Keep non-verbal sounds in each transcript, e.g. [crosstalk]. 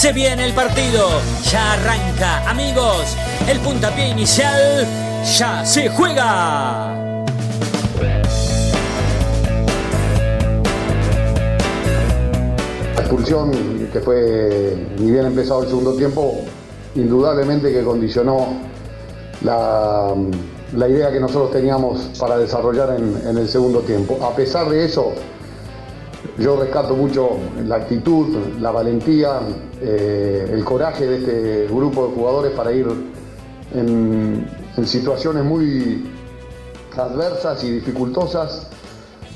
Se viene el partido, ya arranca, amigos, el puntapié inicial ya se juega. La expulsión que fue, ni bien empezado el segundo tiempo, indudablemente que condicionó la, idea que nosotros teníamos para desarrollar en el segundo tiempo. A pesar de eso, yo rescato mucho la actitud, la valentía, eh, el coraje de este grupo de jugadores para ir en, situaciones muy adversas y dificultosas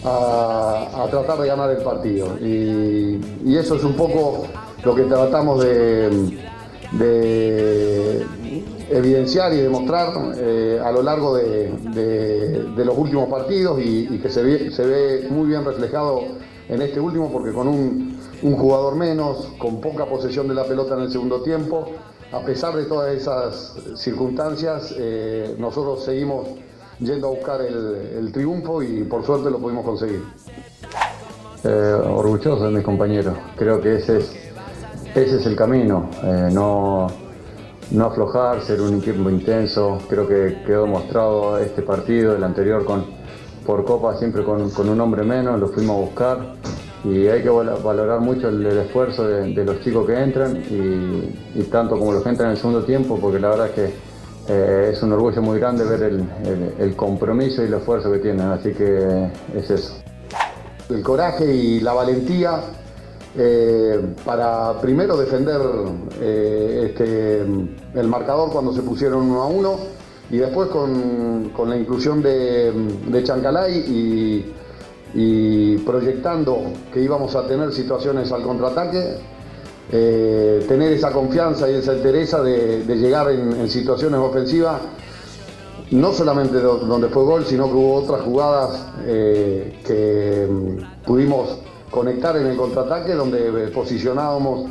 a, tratar de ganar el partido. Y, eso es un poco lo que tratamos de, de evidenciar y demostrar eh, a lo largo de, los últimos partidos y, que se ve muy bien reflejado en este último porque con un, jugador menos, con poca posesión de la pelota en el segundo tiempo, a pesar de todas esas circunstancias, eh, nosotros seguimos yendo a buscar el, triunfo y por suerte lo pudimos conseguir. Eh, orgulloso de mis compañeros. Creo que ese es, ese es el camino. eh, no, no aflojar, ser un equipo intenso. Creo que quedó demostrado este partido, el anterior con, por Copa, siempre con, con un hombre menos, lo fuimos a buscar. Y hay que val- valorar mucho el, esfuerzo de, los chicos que entran y, tanto como los que entran en el segundo tiempo, porque la verdad es que eh, es un orgullo muy grande ver el compromiso y el esfuerzo que tienen. Así que es eso. el coraje y la valentía eh, para primero defender eh, este, el marcador cuando se pusieron uno a uno y después con, con la inclusión de, de Chancalay y, proyectando que íbamos a tener situaciones al contraataque, eh, tener esa confianza y esa entereza de, llegar en, situaciones ofensivas no solamente do- donde fue gol, sino que hubo otras jugadas eh, que mm, pudimos conectar en el contraataque, donde eh, posicionábamos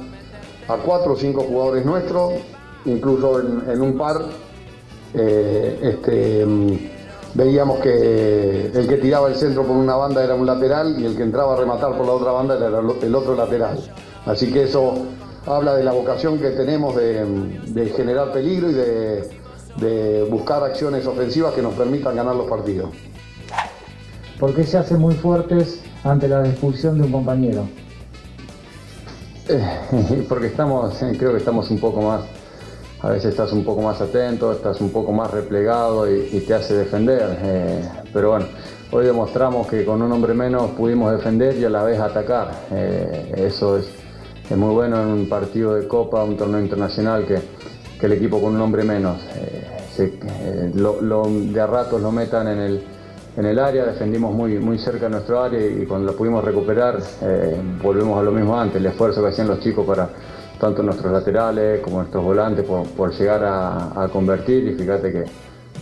a cuatro o cinco jugadores nuestros, incluso en un par eh, este, mm, veíamos que el que tiraba el centro por una banda era un lateral y el que entraba a rematar por la otra banda era el otro lateral. Así que eso habla de la vocación que tenemos de, de generar peligro y de, de buscar acciones ofensivas que nos permitan ganar los partidos. ¿Por qué se hacen muy fuertes ante la expulsión de un compañero? Eh, [laughs] Porque estamos, eh, creo que estamos un poco más, a veces estás un poco más atento, estás un poco más replegado y, y te hace defender. eh, pero bueno, hoy demostramos que con un hombre menos pudimos defender y a la vez atacar. eh, eso es, muy bueno en un partido de Copa, un torneo internacional, que, el equipo con un hombre menos eh, se- eh, lo- lo- de a ratos lo metan en el, área, defendimos muy, muy cerca de nuestro área y cuando lo pudimos recuperar volvemos a lo mismo antes, el esfuerzo que hacían los chicos para tanto nuestros laterales como nuestros volantes por, por llegar a, convertir y fíjate que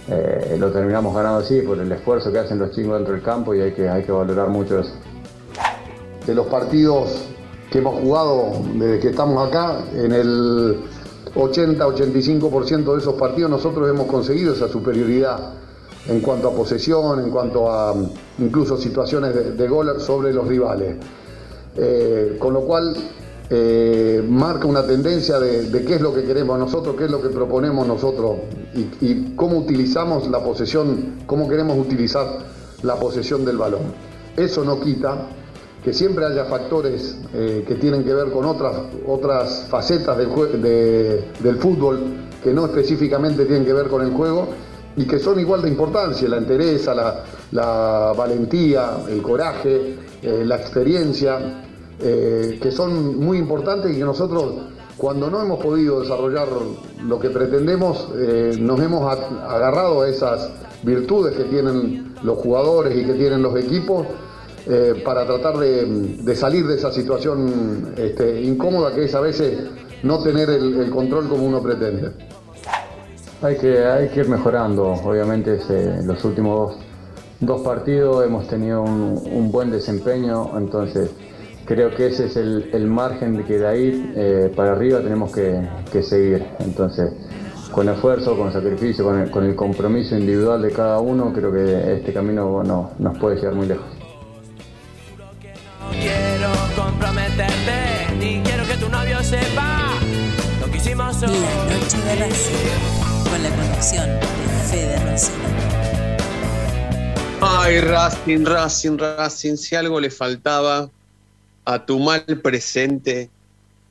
eh, lo terminamos ganando así por el esfuerzo que hacen los chicos dentro del campo y hay que, hay que valorar mucho eso. de los partidos que hemos jugado desde que estamos acá, en el 80-85% de esos partidos nosotros hemos conseguido esa superioridad en cuanto a posesión, en cuanto a incluso situaciones de, de gol sobre los rivales. Eh, con lo cual eh, marca una tendencia de, qué es lo que queremos nosotros, qué es lo que proponemos nosotros y, cómo utilizamos la posesión, cómo queremos utilizar la posesión del balón. Eso no quita que siempre haya factores eh, que tienen que ver con otras, otras facetas del, del fútbol que no específicamente tienen que ver con el juego y que son igual de importancia, la entereza, la, la valentía, el coraje, eh, la experiencia, eh, que son muy importantes y que nosotros cuando no hemos podido desarrollar lo que pretendemos, eh, nos hemos agarrado a esas virtudes que tienen los jugadores y que tienen los equipos eh, para tratar de, salir de esa situación este, incómoda que es a veces no tener el, control como uno pretende. hay que, hay que ir mejorando. Obviamente los últimos dos, partidos hemos tenido un, buen desempeño, entonces creo que ese es el, margen de que de ahí eh, para arriba tenemos que, seguir. Entonces, con esfuerzo, con sacrificio, con el, compromiso individual de cada uno, creo que este camino no, nos puede llegar muy lejos. que que. La noche de Racing, con la conducción de Fede Racing. Ay, Racing, Racing, Racing, si algo le faltaba a tu mal presente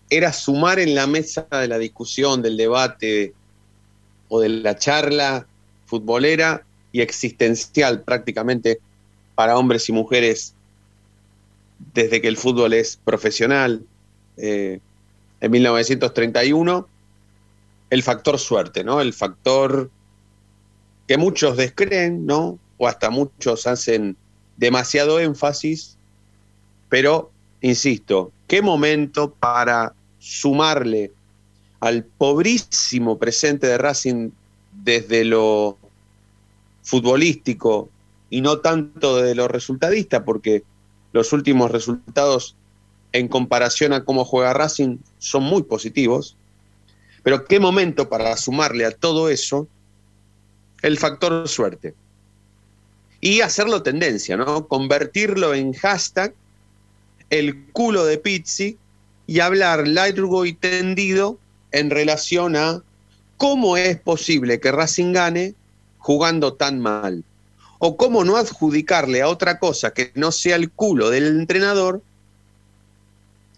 era sumar en la mesa de la discusión, del debate o de la charla futbolera y existencial prácticamente para hombres y mujeres desde que el fútbol es profesional. Eh, en 1931, el factor suerte, ¿no? El factor que muchos descreen, ¿no? O hasta muchos hacen demasiado énfasis, pero insisto, qué momento para sumarle al pobrísimo presente de Racing desde lo futbolístico y no tanto de lo resultadista, porque los últimos resultados en comparación a cómo juega Racing son muy positivos. Pero qué momento para sumarle a todo eso el factor suerte. Y hacerlo tendencia, ¿no? Convertirlo en hashtag el culo de Pizzi y hablar largo y tendido en relación a cómo es posible que Racing gane jugando tan mal. O cómo no adjudicarle a otra cosa que no sea el culo del entrenador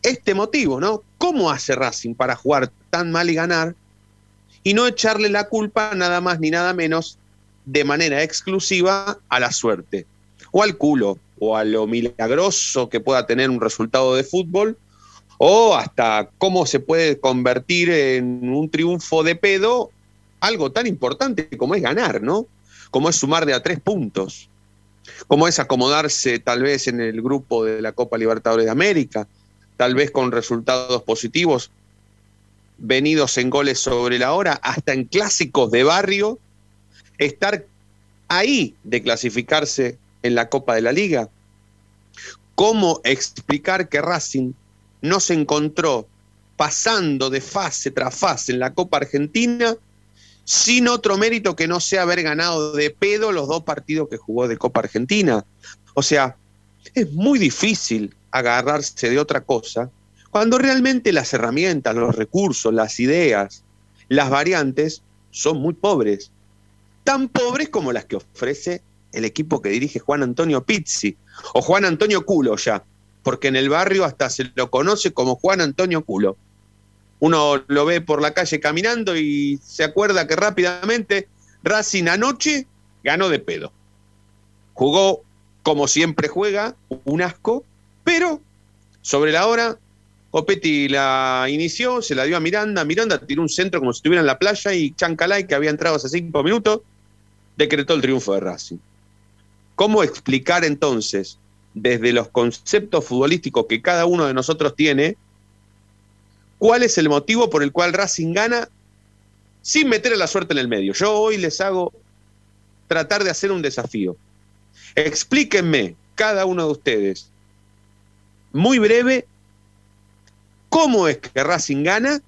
este motivo, ¿no? ¿Cómo hace Racing para jugar tan mal y ganar? Y no echarle la culpa nada más ni nada menos de manera exclusiva a la suerte o al culo o a lo milagroso que pueda tener un resultado de fútbol, o hasta cómo se puede convertir en un triunfo de pedo algo tan importante como es ganar, ¿no? Como es sumar de a tres puntos, como es acomodarse tal vez en el grupo de la Copa Libertadores de América, tal vez con resultados positivos, venidos en goles sobre la hora, hasta en clásicos de barrio, estar ahí de clasificarse en la Copa de la Liga? ¿Cómo explicar que Racing no se encontró pasando de fase tras fase en la Copa Argentina sin otro mérito que no sea haber ganado de pedo los dos partidos que jugó de Copa Argentina? O sea, es muy difícil agarrarse de otra cosa cuando realmente las herramientas, los recursos, las ideas, las variantes son muy pobres. Tan pobres como las que ofrece el equipo que dirige Juan Antonio Pizzi, o Juan Antonio Culo ya, porque en el barrio hasta se lo conoce como Juan Antonio Culo. Uno lo ve por la calle caminando y se acuerda que rápidamente Racing anoche ganó de pedo. Jugó como siempre juega, un asco, pero sobre la hora, Opetti la inició, se la dio a Miranda, Miranda tiró un centro como si estuviera en la playa y Chancalay, que había entrado hace cinco minutos, decretó el triunfo de Racing. ¿Cómo explicar entonces, desde los conceptos futbolísticos que cada uno de nosotros tiene, cuál es el motivo por el cual Racing gana sin meter a la suerte en el medio? Yo hoy les hago tratar de hacer un desafío. Explíquenme, cada uno de ustedes, muy breve, cómo es que Racing gana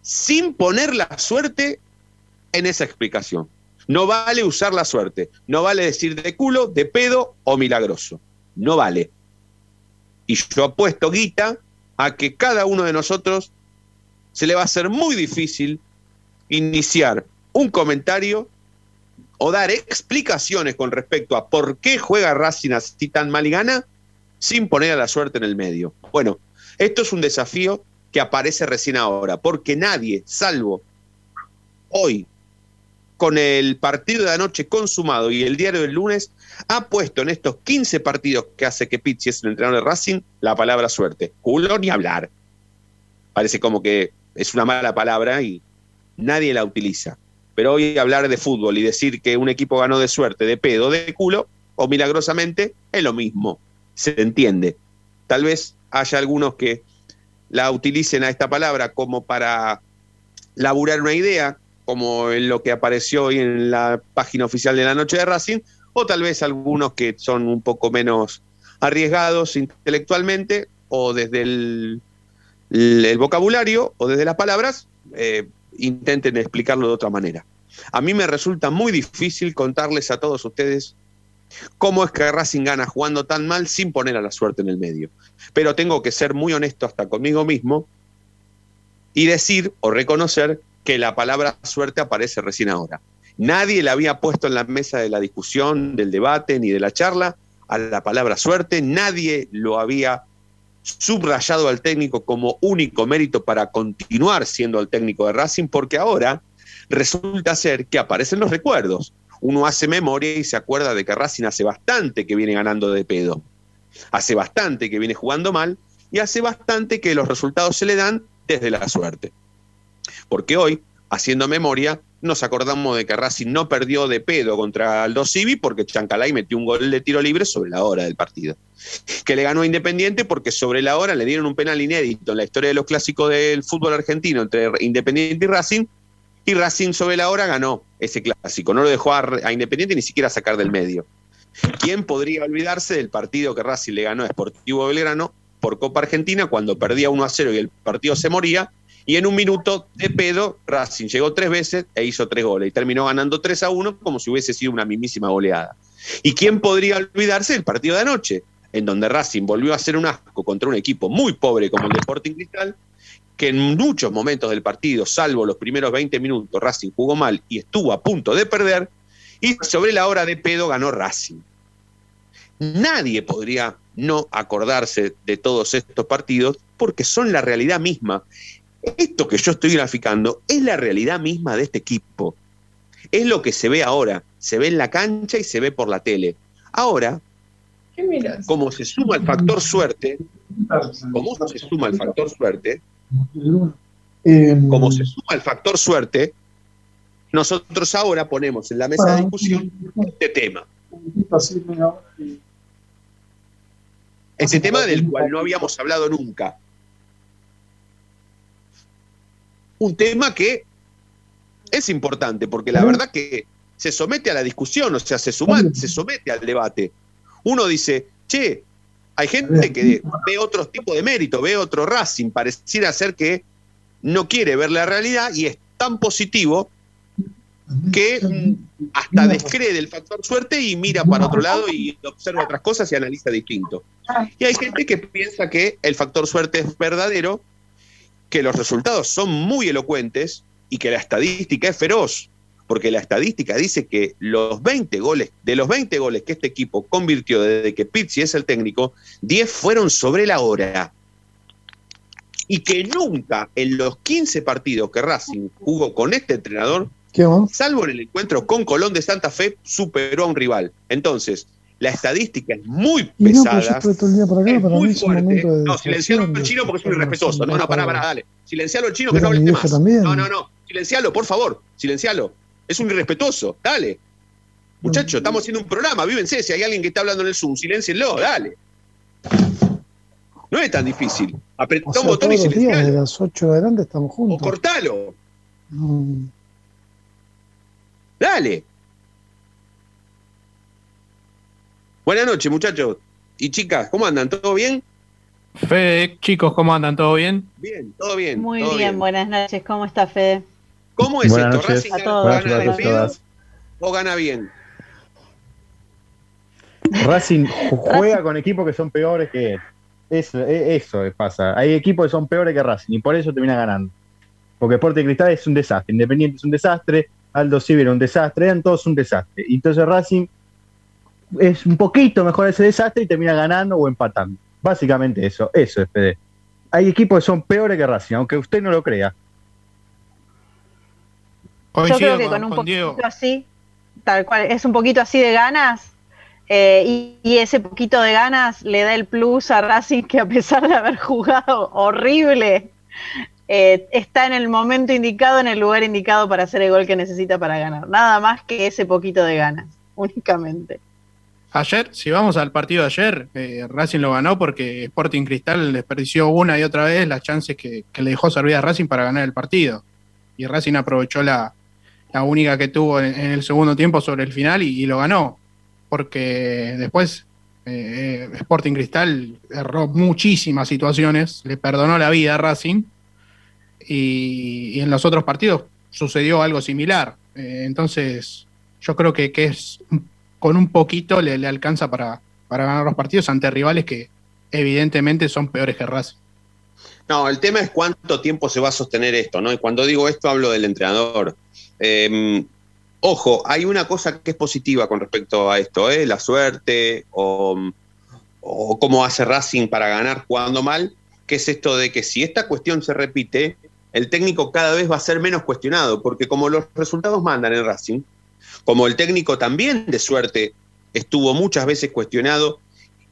sin poner la suerte en esa explicación. No vale usar la suerte. No vale decir de culo, de pedo o milagroso. No vale. Y yo apuesto, Guita, a que cada uno de nosotros se le va a hacer muy difícil iniciar un comentario o dar explicaciones con respecto a por qué juega Racing así tan mal y gana sin poner a la suerte en el medio. Bueno, esto es un desafío que aparece recién ahora, porque nadie, salvo hoy, con el partido de anoche consumado y el diario del lunes, ha puesto en estos 15 partidos que hace que Pizzi es el entrenador de Racing la palabra suerte. Culo ni hablar. Parece como que es una mala palabra y nadie la utiliza. Pero hoy hablar de fútbol y decir que un equipo ganó de suerte, de pedo, de culo, o milagrosamente, es lo mismo. Se entiende. Tal vez haya algunos que la utilicen a esta palabra como para laburar una idea, como en lo que apareció hoy en la página oficial de la noche de Racing, o tal vez algunos que son un poco menos arriesgados intelectualmente o desde el, vocabulario o desde las palabras, eh, intenten explicarlo de otra manera. A mí me resulta muy difícil contarles a todos ustedes cómo es que Racing gana jugando tan mal sin poner a la suerte en el medio. Pero tengo que ser muy honesto hasta conmigo mismo y decir o reconocer que la palabra suerte aparece recién ahora. Nadie la había puesto en la mesa de la discusión, del debate ni de la charla a la palabra suerte, nadie lo había subrayado al técnico como único mérito para continuar siendo el técnico de Racing, porque ahora resulta ser que aparecen los recuerdos. Uno hace memoria y se acuerda de que Racing hace bastante que viene ganando de pedo, hace bastante que viene jugando mal y hace bastante que los resultados se le dan desde la suerte. Porque hoy, haciendo memoria, nos acordamos de que Racing no perdió de pedo contra Aldo Civi porque Chancalay metió un gol de tiro libre sobre la hora del partido. Que le ganó Independiente porque sobre la hora le dieron un penal inédito en la historia de los clásicos del fútbol argentino entre Independiente y Racing. Y Racing sobre la hora ganó ese clásico. No lo dejó a, Independiente ni siquiera sacar del medio. ¿Quién podría olvidarse del partido que Racing le ganó a Sportivo Belgrano por Copa Argentina cuando perdía 1 a 0 y el partido se moría? Y en un minuto de pedo, Racing llegó tres veces e hizo tres goles y terminó ganando 3 a 1 como si hubiese sido una mismísima goleada. ¿Y quién podría olvidarse del partido de anoche? En donde Racing volvió a hacer un asco contra un equipo muy pobre como el Sporting Cristal, que en muchos momentos del partido, salvo los primeros 20 minutos, Racing jugó mal y estuvo a punto de perder, y sobre la hora de pedo ganó Racing. Nadie podría no acordarse de todos estos partidos porque son la realidad misma. Esto que yo estoy graficando es la realidad misma de este equipo. Es lo que se ve ahora. Se ve en la cancha y se ve por la tele. Ahora, como se suma el factor suerte, como se suma el factor suerte, como se suma el factor suerte, nosotros ahora ponemos en la mesa de discusión este tema. Este tema del cual no habíamos hablado nunca. Un tema que es importante, porque la verdad que se somete a la discusión, o sea, se, se somete al debate. Uno dice, che, hay gente que ve otro tipo de mérito, ve otro Racing, pareciera ser que no quiere ver la realidad y es tan positivo que mm, hasta descree del factor suerte y mira para otro lado y observa otras cosas y analiza distinto. Y hay gente que piensa que el factor suerte es verdadero que los resultados son muy elocuentes y que la estadística es feroz, porque la estadística dice que los 20 goles, de los 20 goles que este equipo convirtió desde que Pizzi es el técnico, 10 fueron sobre la hora. Y que nunca en los 15 partidos que Racing jugó con este entrenador, salvo en el encuentro con Colón de Santa Fe, superó a un rival. Entonces, la estadística es muy pesada. No, muy fuerte. No, silencialo al chino porque es muy irrespetuoso. No, no, pará, pará, dale. Silencialo al chino que no hable más. No, no, no. Silencialo, por favor. Silencialo. Es un irrespetuoso. Dale. Muchacho, estamos haciendo un programa. Vívense. Si hay alguien que está hablando en el Zoom, silencienlo. Dale. No es tan difícil. Apretá un botón y silencialo. De las 8 adelante estamos juntos. O cortalo. Dale. Buenas noches, muchachos y chicas, ¿cómo andan? ¿Todo bien? Fede, chicos, ¿cómo andan? ¿Todo bien? Bien, todo bien. Muy bien, buenas noches. ¿Cómo está Fede? ¿Cómo es esto? ¿Racing gana, bien o gana bien? Racing juega con equipos que son peores que él. Eso, e, eso pasa. Hay equipos que son peores que Racing y por eso termina ganando. Porque Sporting Cristal es un desastre, Independiente es un desastre, Aldo Civil era un desastre, eran todos un desastre. Y entonces Racing es un poquito mejor ese desastre y termina ganando o empatando. Básicamente eso, eso es PD. Hay equipos que son peores que Racing, aunque usted no lo crea. Yo creo que con, un poquito así, tal cual, es un poquito así de ganas, eh, y, ese poquito de ganas le da el plus a Racing que a pesar de haber jugado horrible, eh, está en el momento indicado, en el lugar indicado para hacer el gol que necesita para ganar. Nada más que ese poquito de ganas, únicamente. Ayer, si vamos al partido de ayer, eh, Racing lo ganó porque Sporting Cristal desperdició una y otra vez las chances que, le dejó servir a Racing para ganar el partido. Y Racing aprovechó la, única que tuvo en, el segundo tiempo sobre el final y, lo ganó. Porque después eh, Sporting Cristal erró muchísimas situaciones, le perdonó la vida a Racing y, en los otros partidos sucedió algo similar. Eh, entonces, yo creo que, es con un poquito le, alcanza para, para ganar los partidos ante rivales que evidentemente son peores que Racing. No, el tema es cuánto tiempo se va a sostener esto, ¿no? Y cuando digo esto hablo del entrenador. Em, ojo, hay una cosa que es positiva con respecto a esto, ¿eh? La suerte o, o cómo hace Racing para ganar jugando mal, que es esto de que si esta cuestión se repite, el técnico cada vez va a ser menos cuestionado, porque como los resultados mandan en Racing, como el técnico también de suerte estuvo muchas veces cuestionado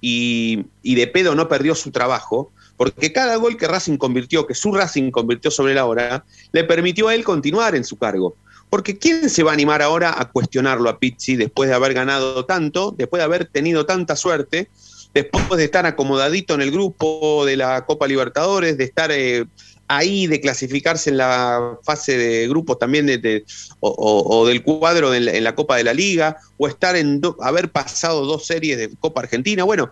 y, de pedo no perdió su trabajo, porque cada gol que Racing convirtió, que su Racing convirtió sobre la hora, le permitió a él continuar en su cargo. Porque ¿quién se va a animar ahora a cuestionarlo a Pizzi después de haber ganado tanto, después de haber tenido tanta suerte, después de estar acomodadito en el grupo de la Copa Libertadores, de estar eh, ahí, de clasificarse en la fase de grupos también de, o, del cuadro en la, Copa de la Liga, o estar en haber pasado dos series de Copa Argentina? Bueno,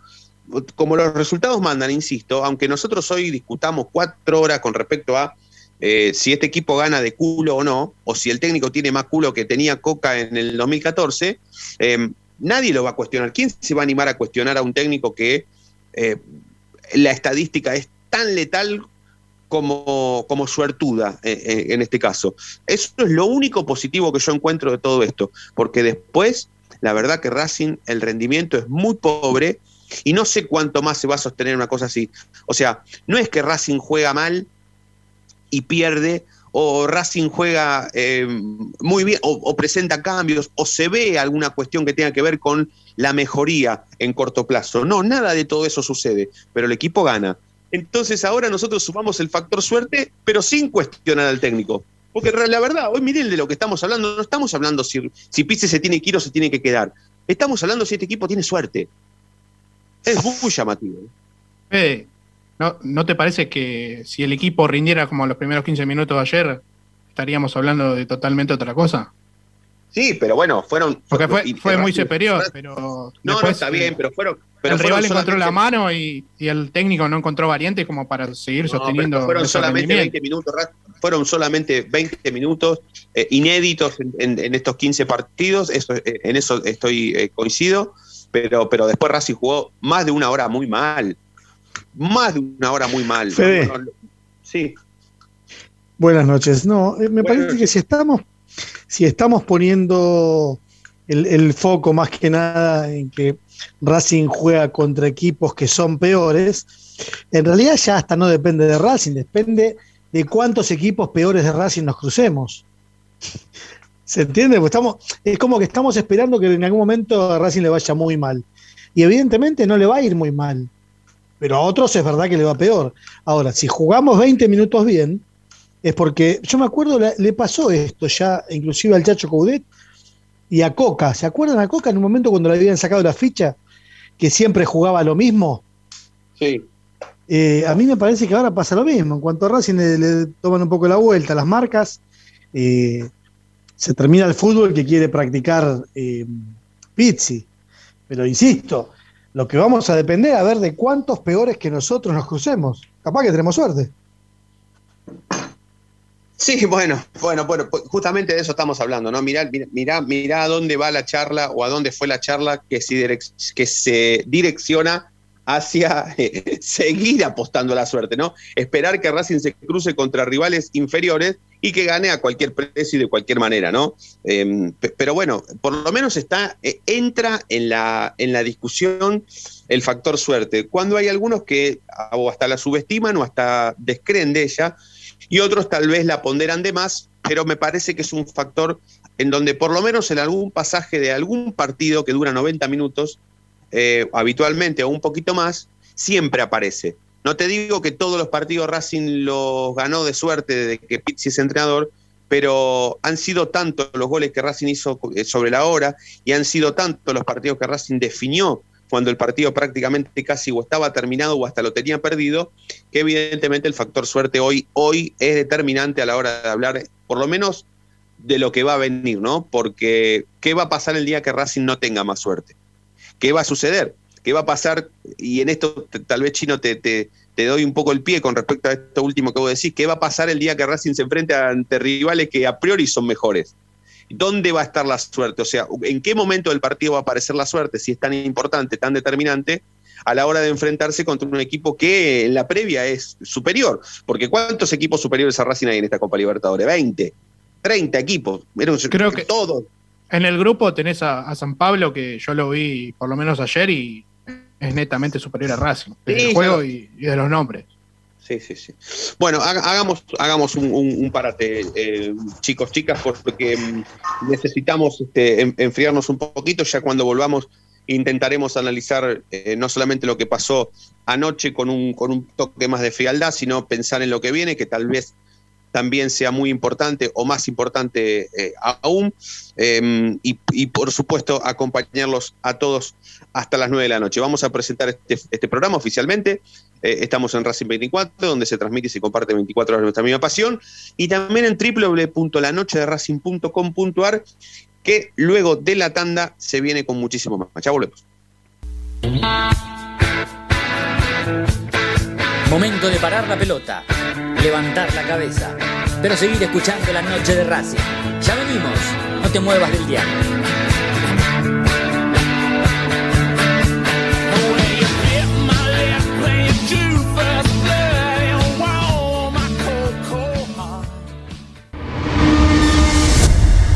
como los resultados mandan, insisto, aunque nosotros hoy discutamos cuatro horas con respecto a eh, si este equipo gana de culo o no, o si el técnico tiene más culo que tenía Coca en el 2014, eh, nadie lo va a cuestionar. ¿Quién se va a animar a cuestionar a un técnico que eh, la estadística es tan letal como, suertuda en este caso? Eso es lo único positivo que yo encuentro de todo esto, porque después, la verdad que Racing, el rendimiento es muy pobre y no sé cuánto más se va a sostener una cosa así. O sea, no es que Racing juega mal y pierde, o Racing juega eh, muy bien, o, presenta cambios, o se ve alguna cuestión que tenga que ver con la mejoría en corto plazo. No, nada de todo eso sucede, pero el equipo gana. Entonces ahora nosotros sumamos el factor suerte, pero sin cuestionar al técnico. Porque la verdad, hoy miren de lo que estamos hablando, no estamos hablando si, si Pizzi se tiene que ir o se tiene que quedar. Estamos hablando si este equipo tiene suerte. Es muy llamativo. Eh, ¿no, ¿No te parece que si el equipo rindiera como los primeros 15 minutos de ayer, estaríamos hablando de totalmente otra cosa? Sí, pero bueno, fueron. Porque fue, fue muy superior, pero. No, no, está bien, pero fueron. Pero el rival encontró la mano y, el técnico no encontró variantes como para seguir sosteniendo. fueron solamente 20 minutos, fueron solamente 20 minutos eh, inéditos en, estos 15 partidos, eso, eh, en eso estoy coincido pero, pero después Racing jugó más de una hora muy mal. Más de una hora muy mal. sí. Buenas noches. No, eh, me parece que si estamos, si estamos poniendo el, foco más que nada en que Racing juega contra equipos que son peores, en realidad ya hasta no depende de Racing, depende de cuántos equipos peores de Racing nos crucemos. ¿Se entiende? Estamos, es como que estamos esperando que en algún momento a Racing le vaya muy mal. Y evidentemente no le va a ir muy mal. Pero a otros es verdad que le va peor. Ahora, si jugamos 20 minutos bien, es porque yo me acuerdo, le, pasó esto ya, inclusive al Chacho Coudet y a Coca. ¿Se acuerdan a Coca en un momento cuando le habían sacado la ficha? Que siempre jugaba lo mismo. Sí. Eh, a mí me parece que ahora pasa lo mismo. En cuanto a Racing le, toman un poco la vuelta las marcas, eh, se termina el fútbol que quiere practicar eh, Pizzi. Pero insisto, lo que vamos a depender a ver de cuántos peores que nosotros nos crucemos. Capaz que tenemos suerte. Sí, bueno, bueno, bueno, pues justamente de eso estamos hablando, ¿no? Mirá, mirá, mirá a dónde va la charla o a dónde fue la charla que, que se direcciona hacia eh, [laughs] seguir apostando a la suerte, ¿no? Esperar que Racing se cruce contra rivales inferiores y que gane a cualquier precio y de cualquier manera, ¿no? Em, pero bueno, por lo menos está, eh, entra en la, en la discusión el factor suerte. Cuando hay algunos que hasta la subestiman o hasta descreen de ella, y otros tal vez la ponderan de más, pero me parece que es un factor en donde por lo menos en algún pasaje de algún partido que dura 90 minutos, eh, habitualmente o un poquito más, siempre aparece. No te digo que todos los partidos Racing los ganó de suerte de que Pizzi es entrenador, pero han sido tantos los goles que Racing hizo eh, sobre la hora y han sido tantos los partidos que Racing definió cuando el partido prácticamente casi o estaba terminado o hasta lo tenía perdido, que evidentemente el factor suerte hoy, hoy es determinante a la hora de hablar, por lo menos de lo que va a venir, ¿no? Porque, ¿qué va a pasar el día que Racing no tenga más suerte? ¿Qué va a suceder? ¿Qué va a pasar? Y en esto tal vez Chino te, te, doy un poco el pie con respecto a esto último que vos decís. ¿Qué va a pasar el día que Racing se enfrente ante rivales que a priori son mejores? ¿Dónde va a estar la suerte? O sea, ¿en qué momento del partido va a aparecer la suerte? Si es tan importante, tan determinante, a la hora de enfrentarse contra un equipo que en la previa es superior. Porque ¿cuántos equipos superiores a Racing hay en esta Copa Libertadores? 20, 30 equipos. Creo que todos. En el grupo tenés a, San Pablo, que yo lo vi por lo menos ayer y es netamente superior a Racing. Del juego y, de los nombres. Sí, sí, sí. Bueno, hagamos, hagamos un, parate, eh, chicos, chicas, porque mm, necesitamos este, enfriarnos un poquito. Ya cuando volvamos intentaremos analizar eh, no solamente lo que pasó anoche con un, con un toque más de frialdad, sino pensar en lo que viene, que tal vez también sea muy importante o más importante eh, aún. Em, y, por supuesto, acompañarlos a todos hasta las 9 de la noche. Vamos a presentar este, este programa oficialmente. Eh, estamos en Racing 24, donde se transmite y se comparte 24 horas nuestra misma pasión. Y también en www.lanochederacing.com.ar, que luego de la tanda se viene con muchísimo más. Ya volvemos. Momento de parar la pelota levantar la cabeza, pero seguir escuchando la noche de Racing. Ya venimos, no te muevas del diario.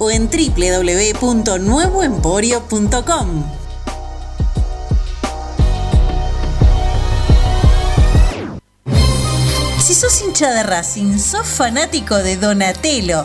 o en www.nuevoemporio.com. Si sos hincha de Racing, sos fanático de Donatello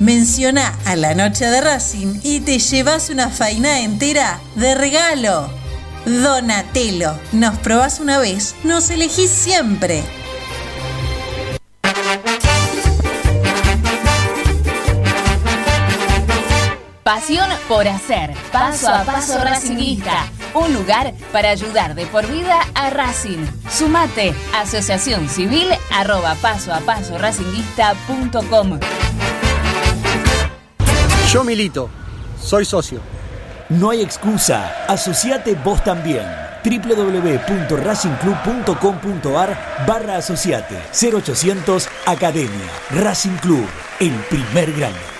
Menciona a la noche de Racing y te llevas una faina entera de regalo. Donatello, nos probás una vez, nos elegís siempre. Pasión por hacer, paso a paso Racingista. Un lugar para ayudar de por vida a Racing. Sumate, asociación civil arroba paso a paso yo milito, soy socio. No hay excusa, asociate vos también www.racingclub.com.ar barra asociate 0800 Academia Racing Club, el primer grande.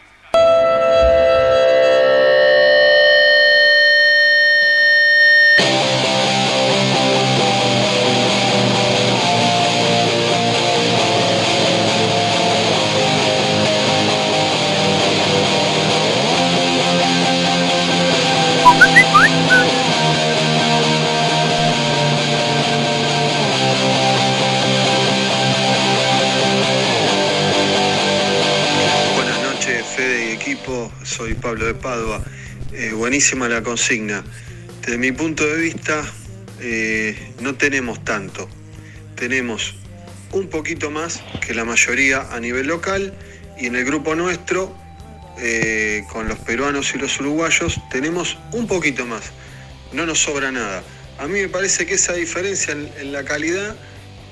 Soy Pablo de Padua. Eh, buenísima la consigna. Desde mi punto de vista, eh, no tenemos tanto. Tenemos un poquito más que la mayoría a nivel local y en el grupo nuestro, eh, con los peruanos y los uruguayos, tenemos un poquito más. No nos sobra nada. A mí me parece que esa diferencia en, la calidad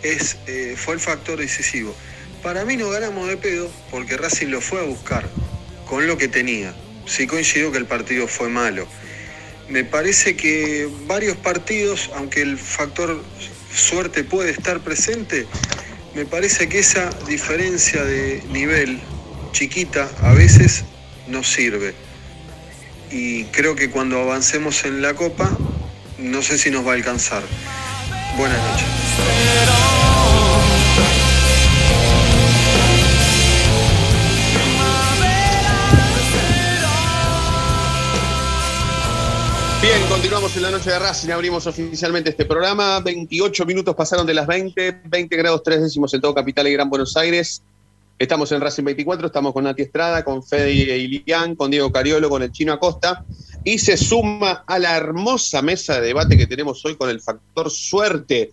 es, fue el factor decisivo. Para mí no ganamos de pedo porque Racing lo fue a buscar con lo que tenía. Sí coincido que el partido fue malo. Me parece que varios partidos, aunque el factor suerte puede estar presente, me parece que esa diferencia de nivel chiquita a veces nos sirve. Y creo que cuando avancemos en la copa, no sé si nos va a alcanzar. Buenas noches. Continuamos en la noche de Racing, abrimos oficialmente este programa. 28 minutos pasaron de las 20, 20 grados 3 décimos en todo Capital y Gran Buenos Aires. Estamos en Racing 24, estamos con Nati Estrada, con Fede Ilián, con Diego Cariolo, con el Chino Acosta. Y se suma a la hermosa mesa de debate que tenemos hoy con el factor suerte.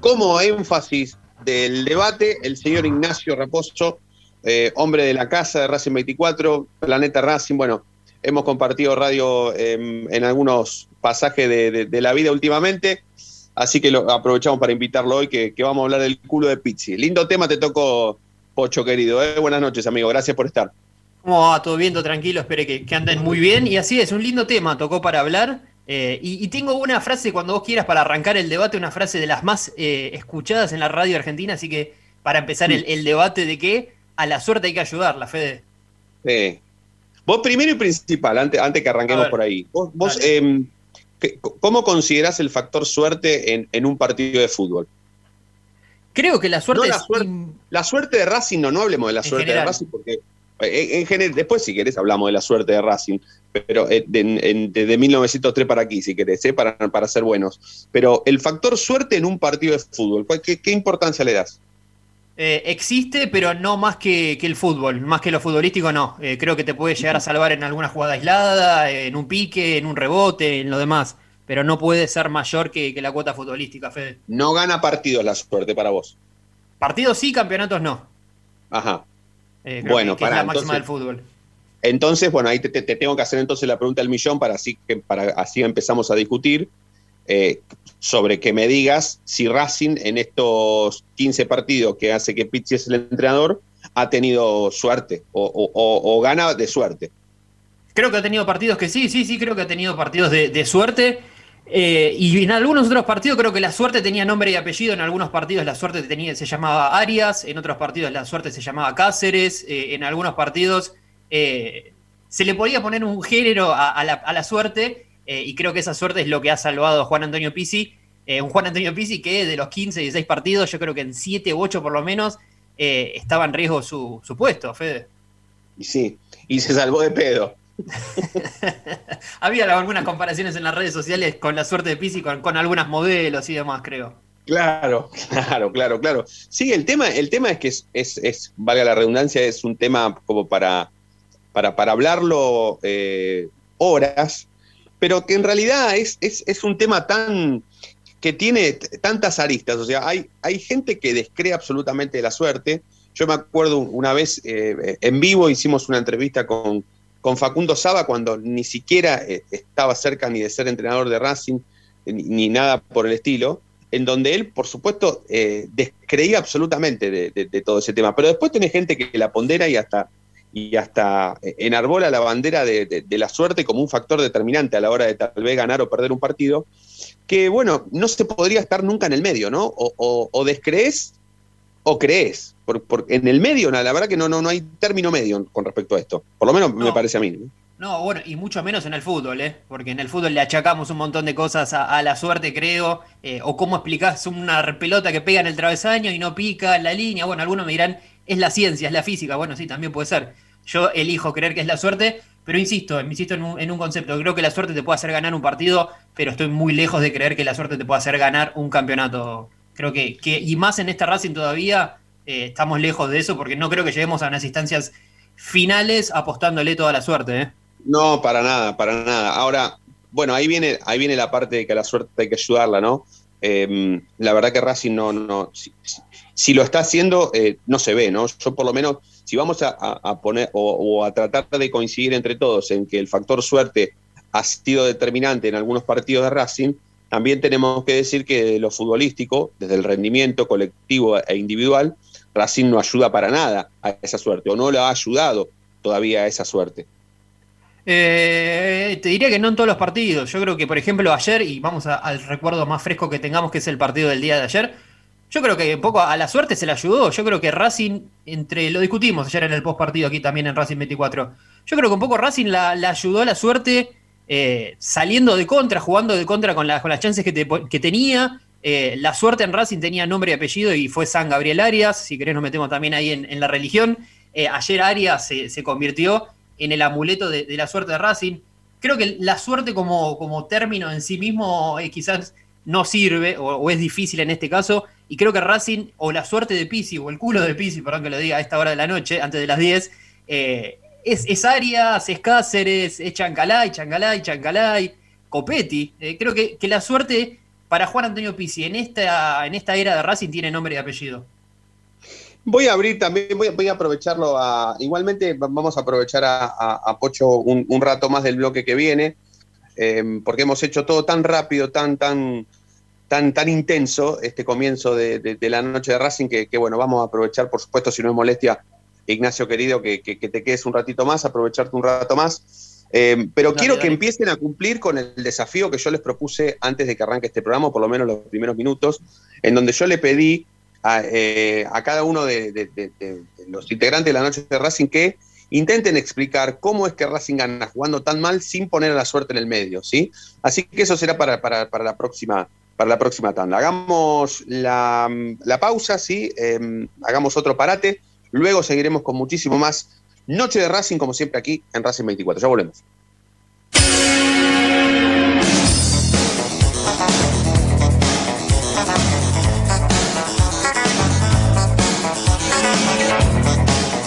Como énfasis del debate, el señor Ignacio Raposo, eh, hombre de la casa de Racing 24, Planeta Racing, bueno, hemos compartido radio em, en algunos pasajes de, la vida últimamente, así que lo aprovechamos para invitarlo hoy, que, vamos a hablar del culo de Pizzi. Lindo tema te tocó, Pocho querido. ¿eh? Buenas noches, amigo, gracias por estar. ¿Cómo va? Todo bien, todo tranquilo, espero que, anden muy bien. Y así es, un lindo tema, tocó para hablar. Eh, y, tengo una frase cuando vos quieras para arrancar el debate, una frase de las más eh, escuchadas en la radio argentina, así que para empezar el, el, debate de que a la suerte hay que ayudarla, Fede. Sí, Vos primero y principal, antes, antes que arranquemos por ahí, vos, em, ¿cómo considerás el factor suerte en, un partido de fútbol? Creo que la suerte, la, suerte la suerte de Racing, no, no hablemos de la suerte de Racing, porque eh, en, general, después si querés hablamos de la suerte de Racing, pero eh, desde 1903 para aquí, si querés, eh, para, para ser buenos. Pero el factor suerte en un partido de fútbol, qué importancia le das? Eh, existe, pero no más que, el fútbol, más que lo futbolístico no. Eh, creo que te puede llegar a salvar en alguna jugada aislada, en un pique, en un rebote, en lo demás, pero no puede ser mayor que, la cuota futbolística, Fede. No gana partidos la suerte para vos. Partidos sí, campeonatos no. Ajá. Eh, bueno, para, la máxima del fútbol. Entonces, bueno, ahí te, tengo que hacer entonces la pregunta del millón para así, que, para así empezamos a discutir. Eh, sobre que me digas si Racing en estos 15 partidos que hace que Pizzi es el entrenador ha tenido suerte o, gana de suerte. Creo que ha tenido partidos que sí, sí, sí, creo que ha tenido partidos de, suerte. Eh, y en algunos otros partidos creo que la suerte tenía nombre y apellido. En algunos partidos la suerte tenía, se llamaba Arias, en otros partidos la suerte se llamaba Cáceres, eh, en algunos partidos se le podía poner un género a la suerte eh, y creo que esa suerte es lo que ha salvado a Juan Antonio Pizzi. Eh, un Juan Antonio Pizzi que de los 15, 16 partidos, yo creo que en 7 u 8 por lo menos, eh, estaba en riesgo su, puesto, Fede. Y sí, y se salvó de pedo. [laughs] Había algunas comparaciones en las redes sociales con la suerte de Pizzi, con, con algunas modelos y demás, creo. Claro, [laughs] claro, claro, claro. Sí, el tema, el tema es que es, es, valga la redundancia, es un tema como para, para, para hablarlo horas, pero que en realidad es, es, un tema tan que tiene tantas aristas, o sea, hay, hay gente que descree absolutamente la suerte. Yo me acuerdo una vez eh, en vivo hicimos una entrevista con, con Facundo Saba cuando ni siquiera eh, estaba cerca ni de ser entrenador de Racing, ni, nada por el estilo, en donde él, por supuesto, eh, descreía absolutamente de, todo ese tema. Pero después tiene gente que la pondera y hasta, y hasta enarbola la bandera de, la suerte como un factor determinante a la hora de tal vez ganar o perder un partido, que bueno, no se podría estar nunca en el medio, ¿no? O, descrees o crees. Por, en el medio, la verdad que no, no, no hay término medio con respecto a esto. Por lo menos me parece a mí. ¿no? bueno, y mucho menos en el fútbol, ¿eh? Porque en el fútbol le achacamos un montón de cosas a, la suerte, creo. Eh, o cómo explicás una pelota que pega en el travesaño y no pica en la línea. Bueno, algunos me dirán, es la ciencia, es la física. Bueno, sí, también puede ser. Yo elijo creer que es la suerte, pero insisto, insisto en un, en un concepto. Creo que la suerte te puede hacer ganar un partido, pero estoy muy lejos de creer que la suerte te pueda hacer ganar un campeonato. Creo que, que y más en esta Racing todavía, eh, estamos lejos de eso, porque no creo que lleguemos a unas instancias finales apostándole toda la suerte. ¿eh? No, para nada, para nada. Ahora, bueno, ahí viene, ahí viene la parte de que la suerte hay que ayudarla, ¿no? Em, la verdad que Racing no, no, si, lo está haciendo, eh, no se ve, ¿no? Yo por lo menos, si vamos a, poner o, a tratar de coincidir entre todos en que el factor suerte ha sido determinante en algunos partidos de Racing, también tenemos que decir que lo futbolístico, desde el rendimiento colectivo e individual, Racing no ayuda para nada a esa suerte, o no lo ha ayudado todavía a esa suerte. Eh, te diría que no en todos los partidos. Yo creo que, por ejemplo, ayer, y vamos al recuerdo más fresco que tengamos, que es el partido del día de ayer, yo creo que un poco a la suerte se le ayudó. Yo creo que Racing, entre lo discutimos ayer en el post partido aquí también en Racing 24. Yo creo que un poco Racing la, ayudó a la suerte eh, saliendo de contra, jugando de contra con, con las chances que, tenía. Eh, la suerte en Racing tenía nombre y apellido y fue San Gabriel Arias. Si querés, nos metemos también ahí en, la religión. ayer Arias se, se convirtió en el amuleto de, la suerte de Racing. Creo que la suerte como, término en sí mismo eh, quizás no sirve o, es difícil en este caso. Y creo que Racing, o la suerte de Pisi, o el culo de Pisi, perdón que lo diga a esta hora de la noche, antes de las 10, eh, es, es, Arias, es Cáceres, es Chancalay, Chancalay, Chancalay, Copetti. Eh, creo que, que, la suerte para Juan Antonio Pisi en esta, en esta era de Racing tiene nombre y apellido. Voy a abrir también, voy, a aprovecharlo a. Igualmente, vamos a aprovechar a, Pocho un, rato más del bloque que viene, em, porque hemos hecho todo tan rápido, tan, tan, tan, tan intenso este comienzo de, la noche de Racing que, bueno, vamos a aprovechar, por supuesto, si no es molestia, Ignacio querido, que, te quedes un ratito más, aprovecharte un rato más. Em, pero quiero que empiecen a cumplir con el desafío que yo les propuse antes de que arranque este programa, por lo menos los primeros minutos, en donde yo le pedí eh, a, cada uno de, los integrantes de la noche de Racing que intenten explicar cómo es que Racing gana jugando tan mal sin poner a la suerte en el medio, ¿sí? Así que eso será para, la, próxima, para la próxima tanda. Hagamos la, pausa, ¿sí? Em, hagamos otro parate, luego seguiremos con muchísimo más Noche de Racing, como siempre aquí en Racing 24. Ya volvemos.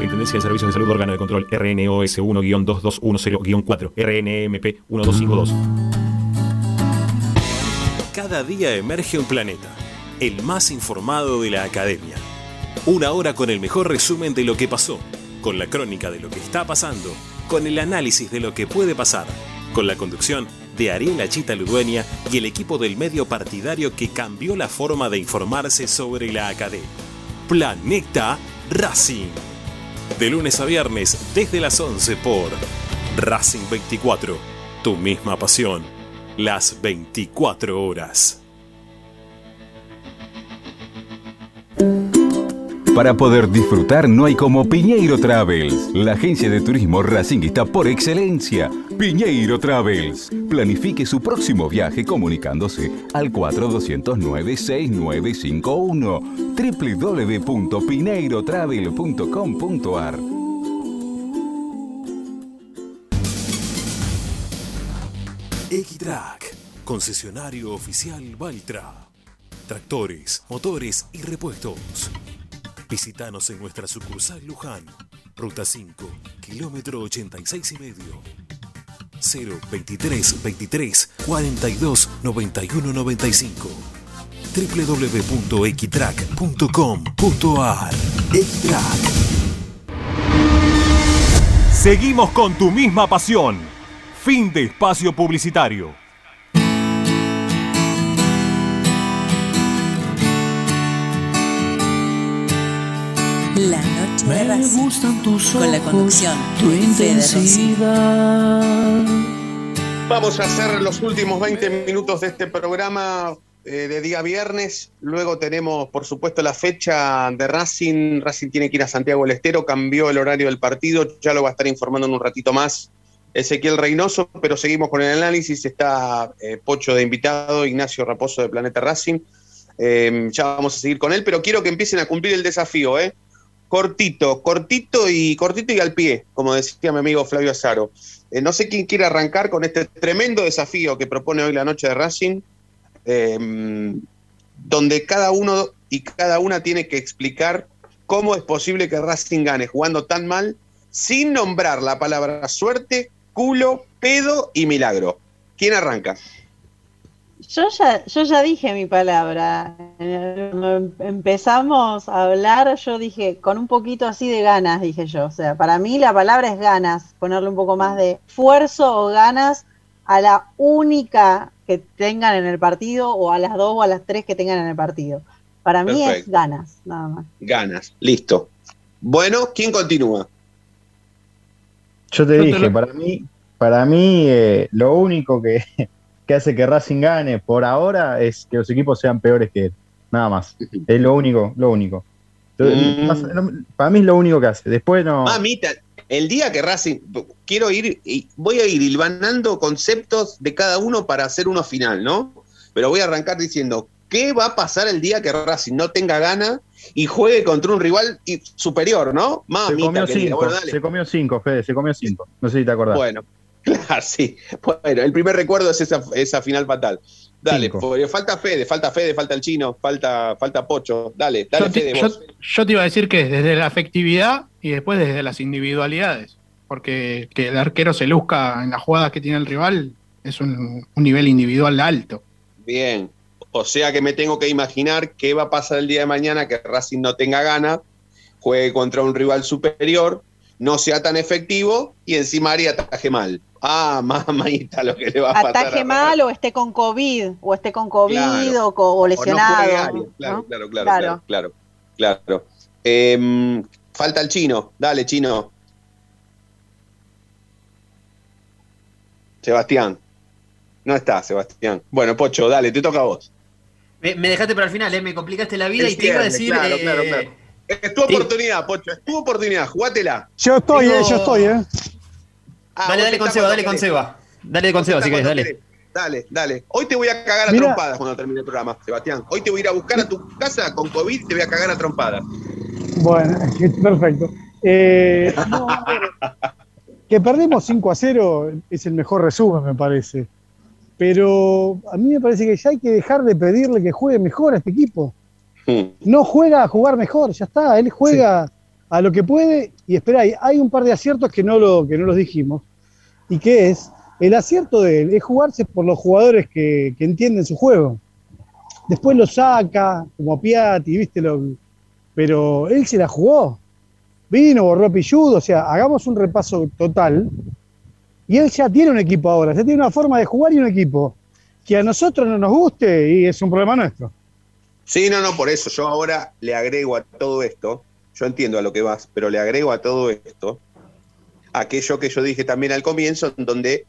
Superintendencia de Servicios de Salud Órgano de Control RNOS 1-2210-4 RNMP 1252. Cada día emerge un planeta. el más informado de la academia. Una hora con el mejor resumen de lo que pasó, con la crónica de lo que está pasando, con el análisis de lo que puede pasar, con la conducción de Ariel Chita Ludueña y el equipo del medio partidario que cambió la forma de informarse sobre la academia. Planeta Racing. De lunes a viernes desde las 11 por Racing 24. Tu misma pasión. Las 24 horas. Para poder disfrutar no hay como Piñeiro Travels, la agencia de turismo racinguista por excelencia. Piñeiro Travels. Planifique su próximo viaje comunicándose al 4209-6951 www.pineirotravel.com.ar Equitrack, concesionario oficial Valtra. Tractores, motores y repuestos. Visítanos en nuestra sucursal Luján, Ruta 5, kilómetro 86 y medio. 023 23 42 91 95 www.equitrack.com.ar Equitrack Seguimos con tu misma pasión. Fin de espacio publicitario. La noche de Me Racing. gustan tus Con la ojos, conducción tu intensidad. Vamos a hacer los últimos 20 minutos de este programa eh, de día viernes. Luego tenemos, por supuesto, la fecha de Racing. Racing tiene que ir a Santiago del Estero, cambió el horario del partido, ya lo va a estar informando en un ratito más Ezequiel Reynoso, pero seguimos con el análisis. Está eh, Pocho de invitado, Ignacio Raposo de Planeta Racing. Eh, ya vamos a seguir con él, pero quiero que empiecen a cumplir el desafío, ¿eh? Cortito, cortito y cortito y al pie, como decía mi amigo Flavio Azaro. Eh, no sé quién quiere arrancar con este tremendo desafío que propone hoy la noche de Racing, eh, donde cada uno y cada una tiene que explicar cómo es posible que Racing gane jugando tan mal sin nombrar la palabra suerte, culo, pedo y milagro. ¿Quién arranca? Yo ya, yo ya dije mi palabra. Eh, Cuando empezamos a hablar, yo dije, con un poquito así de ganas, dije yo. O sea, para mí la palabra es ganas, ponerle un poco más de esfuerzo o ganas a la única que tengan en el partido o a las dos o a las tres que tengan en el partido. Para mí es ganas, nada más. Ganas, listo. Bueno, ¿quién continúa? Yo te Yo te dije, lo- para mí, para mí eh, lo único que, que hace que Racing gane por ahora es que los equipos sean peores que él. Nada más. Es lo único, lo único. Mm. Más- para mí es lo único que hace. Después no. Mamita, el día que Racing, quiero ir, y voy a ir hilvanando conceptos de cada uno para hacer uno final, ¿no? Pero voy a arrancar diciendo, ¿qué va a pasar el día que Racing no tenga gana y juegue contra un rival y- superior, ¿no? se Mamita, comió querida. cinco. Bueno, se comió cinco, Fede, se comió cinco. No sé si te acordás. Bueno, claro, sí. Bueno, el primer recuerdo es esa, esa final fatal. Dale, porque falta Fede, falta Fede, falta el chino, falta, falta Pocho. Dale, dale, Yo te, Fede, yo- vos. yo te iba a decir que es desde la afectividad y después desde las individualidades. Porque que el arquero se luzca en las jugadas que tiene el rival es un, un nivel individual alto. Bien. O sea que me tengo que imaginar qué va a pasar el día de mañana que Racing no tenga gana, juegue contra un rival superior, no sea tan efectivo y encima Ari ataje mal. Ah, [laughs] mamita, lo que le va a pasar. Ataje a mal o esté con COVID, o esté con COVID Claro. o, co- o O no lesionado. Claro, claro, claro, Claro. claro, claro. Em, falta el chino. Dale, chino. Sebastián. No está, Sebastián. Bueno, Pocho, dale, te toca a vos. Me, me dejaste para el final, ¿eh? me complicaste la vida y te iba a decir. claro, eh, claro, claro. Es tu oportunidad, Pocho, es tu oportunidad, jugátela. Yo estoy, Tengo- eh, yo estoy, ¿eh? Ah, dale, dale con Seba, dale con. Seba. Dale con Seba si querés, dale. querés. Dale, dale. Hoy te voy a cagar a Mira. trompadas cuando termine el programa, Sebastián. Hoy te voy a ir a buscar a tu casa con COVID y te voy a cagar a trompadas. Bueno, [laughs] perfecto. Eh, no, que perdemos 5 a 0 es el mejor resumen, me parece. Pero a mí me parece que ya hay que dejar de pedirle que juegue mejor a este equipo. No juega a jugar mejor, ya está. Él juega a lo que puede y espera, hay, un par de aciertos que no, lo, que no los dijimos. ¿Y qué es? El acierto de él es jugarse por los jugadores que, que entienden su juego. después lo saca, como Piatti, ¿viste? Lo, pero él se la jugó. Vino, borró pilludo, o sea, hagamos un repaso total. Y él ya tiene un equipo ahora, ya tiene una forma de jugar y un equipo que a nosotros no nos guste y es un problema nuestro. Sí, no, no, por eso. Yo ahora le agrego a todo esto, yo entiendo a lo que vas, pero le agrego a todo esto aquello que yo dije también al comienzo, en donde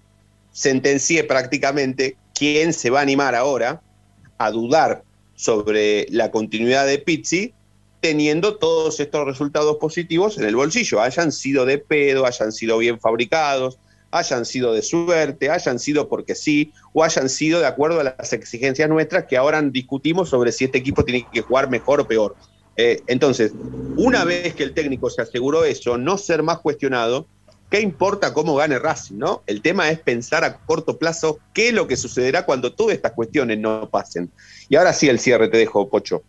sentencié prácticamente quién se va a animar ahora a dudar sobre la continuidad de Pizzi, teniendo todos estos resultados positivos en el bolsillo, hayan sido de pedo, hayan sido bien fabricados, hayan sido de suerte, hayan sido porque sí, o hayan sido de acuerdo a las exigencias nuestras que ahora discutimos sobre si este equipo tiene que jugar mejor o peor. Eh, entonces, una vez que el técnico se aseguró eso, no ser más cuestionado, ¿Qué importa cómo gane Racing? ¿no? El tema es pensar a corto plazo qué es lo que sucederá cuando todas estas cuestiones no pasen. Y ahora sí el cierre te dejo, Pocho.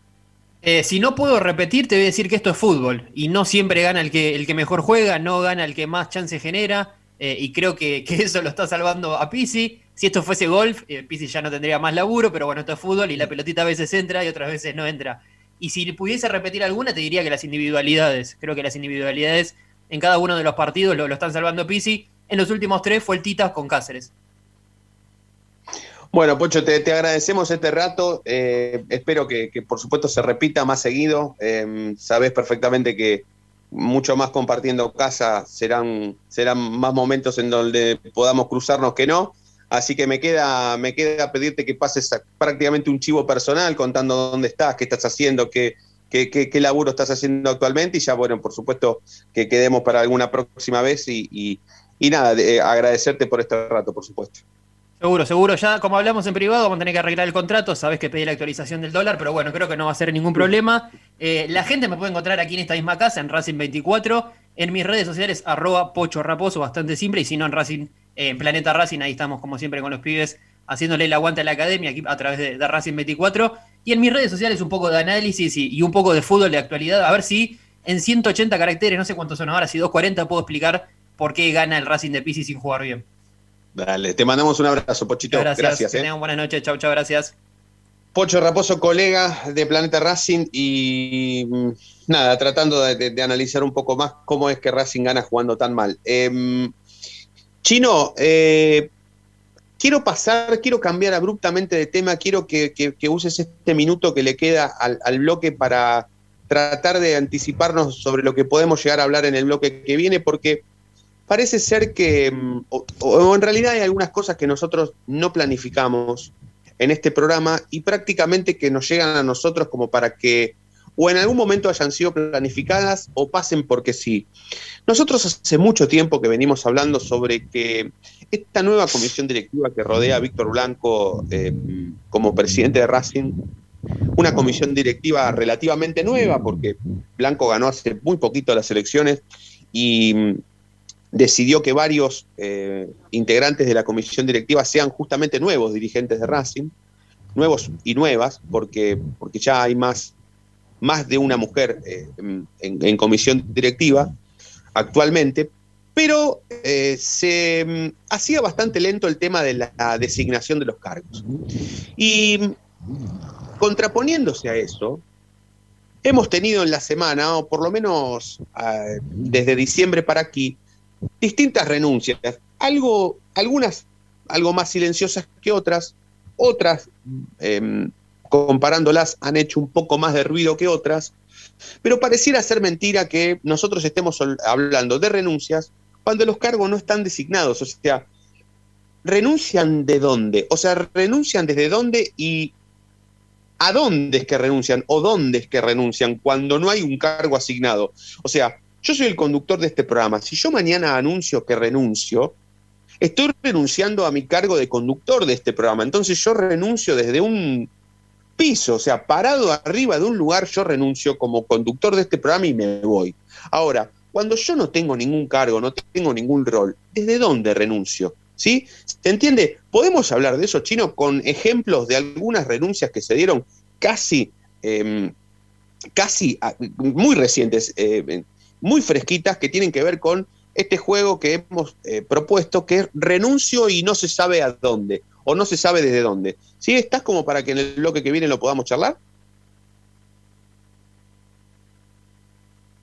Eh, si no puedo repetir, te voy a decir que esto es fútbol. Y no siempre gana el que, el que mejor juega, no gana el que más chance genera. Eh, y creo que, eso lo está salvando a Pisi. Si esto fuese golf, eh, Pisi ya no tendría más laburo, pero bueno, esto es fútbol y la pelotita a veces entra y otras veces no entra. Y si pudiese repetir alguna, te diría que las individualidades. Creo que las individualidades en cada uno de los partidos lo, están salvando Pisi. En los últimos tres fue el Titas con Cáceres. Bueno, Pocho, te, agradecemos este rato. Eh, espero que, por supuesto, se repita más seguido. Eh, sabes perfectamente que mucho más compartiendo casa serán, serán más momentos en donde podamos cruzarnos que no. Así que me queda, me queda pedirte que pases prácticamente un chivo personal contando dónde estás, qué estás haciendo, qué, qué, laburo estás haciendo actualmente y ya, bueno, por supuesto que quedemos para alguna próxima vez y, nada, eh, agradecerte por este rato, por supuesto. Seguro, seguro. Ya como hablamos en privado, vamos a tener que arreglar el contrato. Sabes que pedí la actualización del dólar, pero bueno, creo que no va a ser ningún problema. Eh, la gente me puede encontrar aquí en esta misma casa, en Racing24, en mis redes sociales, arroba Pocho Raposo, bastante simple, y si no en Racing, eh, en Planeta Racing, ahí estamos como siempre con los pibes haciéndole el aguante a la academia aquí a través de, Racing 24. Y en mis redes sociales un poco de análisis y, un poco de fútbol de actualidad. A ver si en 180 caracteres, no sé cuántos son ahora, si 240 puedo explicar por qué gana el Racing de Pisi sin jugar bien. Dale, te mandamos un abrazo, Pochito. gracias. gracias ¿eh? buenas noches. Chau, chau, gracias. Pocho Raposo, colega de Planeta Racing y mm, nada, tratando de, analizar un poco más cómo es que Racing gana jugando tan mal. Em, Chino, eh, quiero pasar, quiero cambiar abruptamente de tema, quiero que, uses este minuto que le queda al, bloque para tratar de anticiparnos sobre lo que podemos llegar a hablar en el bloque que viene, porque parece ser que, mm, o, en realidad hay algunas cosas que nosotros no planificamos en este programa y prácticamente que nos llegan a nosotros como para que o en algún momento hayan sido planificadas o pasen porque sí. Nosotros hace mucho tiempo que venimos hablando sobre que esta nueva comisión directiva que rodea a Víctor Blanco eh, como presidente de Racing, una comisión directiva relativamente nueva, porque Blanco ganó hace muy poquito las elecciones y mm, decidió que varios eh, integrantes de la comisión directiva sean justamente nuevos dirigentes de Racing, nuevos y nuevas, porque, porque ya hay más, más de una mujer eh, en comisión directiva actualmente, pero eh, se mm, hacía bastante lento el tema de la designación de los cargos. Y contraponiéndose a eso, hemos tenido en la semana, o por lo menos desde diciembre para aquí, distintas renuncias, algo, algunas algo más silenciosas que otras, otras, em, comparándolas, han hecho un poco más de ruido que otras, pero pareciera ser mentira que nosotros estemos hablando de renuncias cuando los cargos no están designados. O sea, ¿renuncian de dónde? O sea, ¿renuncian desde dónde y a dónde es que renuncian o dónde es que renuncian cuando no hay un cargo asignado? O sea, yo soy el conductor de este programa. Si yo mañana anuncio que renuncio, estoy renunciando a mi cargo de conductor de este programa. Entonces yo renuncio desde un piso, o sea, parado arriba de un lugar, yo renuncio como conductor de este programa y me voy. Ahora, cuando yo no tengo ningún cargo, no tengo ningún rol, ¿desde dónde renuncio? ¿Sí? ¿Se entiende? Podemos hablar de eso, Chino, con ejemplos de algunas renuncias que se dieron casi, em, casi muy recientes, eh, muy fresquitas, que tienen que ver con este juego que hemos eh, propuesto, que es renuncio y no se sabe a dónde. o no se sabe desde dónde. ¿Sí estás como para que en el bloque que viene lo podamos charlar?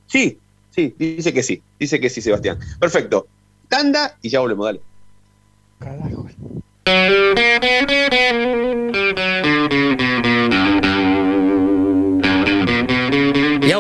Sí, sí, dice que sí, dice que sí, Sebastián. Perfecto. Tanda y ya volvemos, dale. Carajo.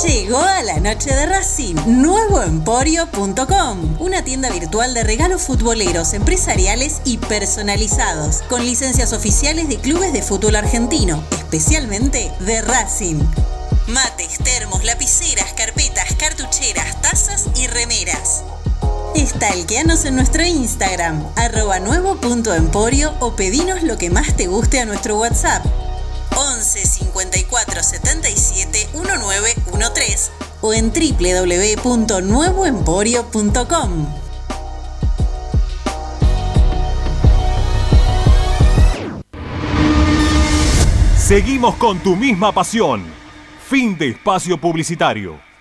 Llegó a la noche de Racing, nuevoemporio.com, una tienda virtual de regalos futboleros, empresariales y personalizados, con licencias oficiales de clubes de fútbol argentino, especialmente de Racing. Mates, termos, lapiceras, carpetas, cartucheras, tazas y remeras. Stalkeanos en nuestro Instagram, arroba nuevo.emporio o pedinos lo que más te guste a nuestro WhatsApp 11 54 77 1913 o en www.nuevoemporio.com. Seguimos con tu misma pasión. Fin de espacio publicitario.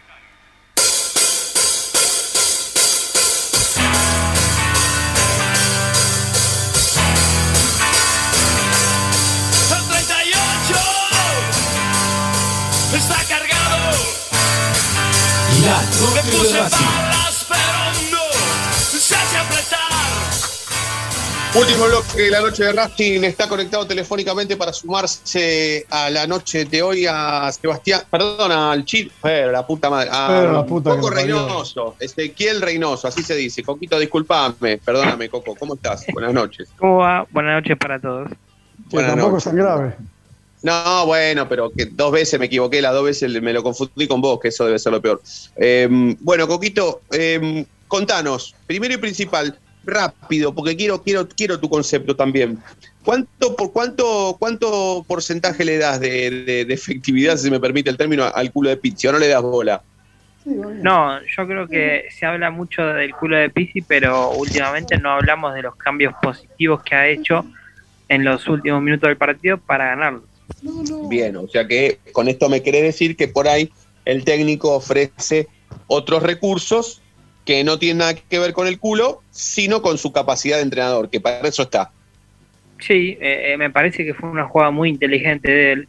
Último bloque de la noche de Racing está conectado telefónicamente para sumarse a la noche de hoy a Sebastián, perdón, al Chip, pero la puta madre, a la puta Coco Reynoso, Ezequiel Reynoso, así se dice. Coquito, disculpame, perdóname, Coco, ¿cómo estás? Buenas noches. ¿Cómo va? Buenas noches para todos. Que tampoco es tan grave. No, bueno, pero que dos veces me equivoqué, las dos veces me lo confundí con vos, que eso debe ser lo peor. Em, bueno, Coquito, em, contanos, primero y principal, rápido, porque quiero, quiero, quiero tu concepto también. ¿Cuánto, por cuánto, cuánto porcentaje le das de, efectividad, si me permite el término, al culo de Pizzi o no le das bola? No, yo creo que se habla mucho del culo de Pizzi, pero últimamente no hablamos de los cambios positivos que ha hecho en los últimos minutos del partido para ganarlo. Bien, o sea que con esto me quiere decir que por ahí el técnico ofrece otros recursos que no tienen nada que ver con el culo, sino con su capacidad de entrenador, que para eso está. Sí, eh, eh, me parece que fue una jugada muy inteligente de él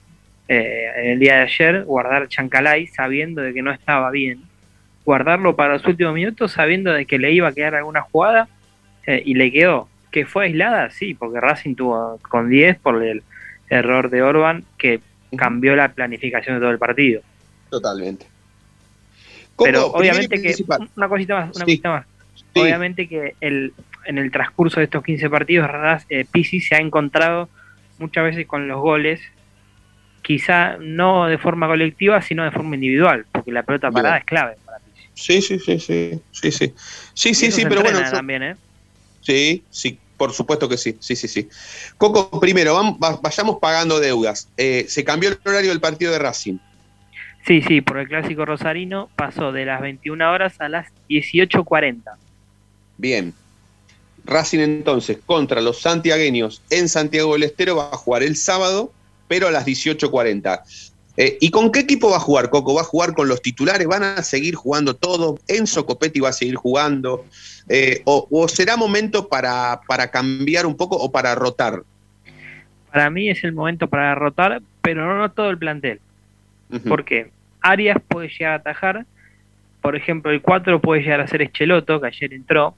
eh, en el día de ayer, guardar Chancalay sabiendo de que no estaba bien, guardarlo para los últimos minutos sabiendo de que le iba a quedar alguna jugada y le quedó. ¿Que fue aislada? Sí, porque Racing tuvo con 10 por el error de Orban que cambió la planificación de todo el partido. Totalmente. Pero obviamente que. Una cosita más, una cosita más. Obviamente que el, en el transcurso de estos 15 partidos, eh, Pisi se ha encontrado muchas veces con los goles, quizá no de forma colectiva, sino de forma individual, porque la pelota parada Bien. es clave para Pisi. Sí, sí, sí, sí, sí, sí. Sí, sí, sí, pero bueno. También, ¿eh? Sí, sí, por supuesto que sí, sí, sí, sí. Coco, primero, vamos, vayamos pagando deudas. Eh, se cambió el horario del partido de Racing. Sí, sí, por el clásico rosarino pasó de las 21 horas a las 18.40. Bien. Racing entonces contra los santiagueños en Santiago del Estero va a jugar el sábado, pero a las 18.40. Eh, ¿Y con qué equipo va a jugar, Coco? ¿Va a jugar con los titulares? ¿Van a seguir jugando todos? ¿Enzo Copetti va a seguir jugando? Eh, o, será momento para, para cambiar un poco o para rotar? Para mí es el momento para rotar, pero no, todo el plantel. Porque Arias puede llegar a atajar, por ejemplo, el 4 puede llegar a ser Echeloto, que ayer entró,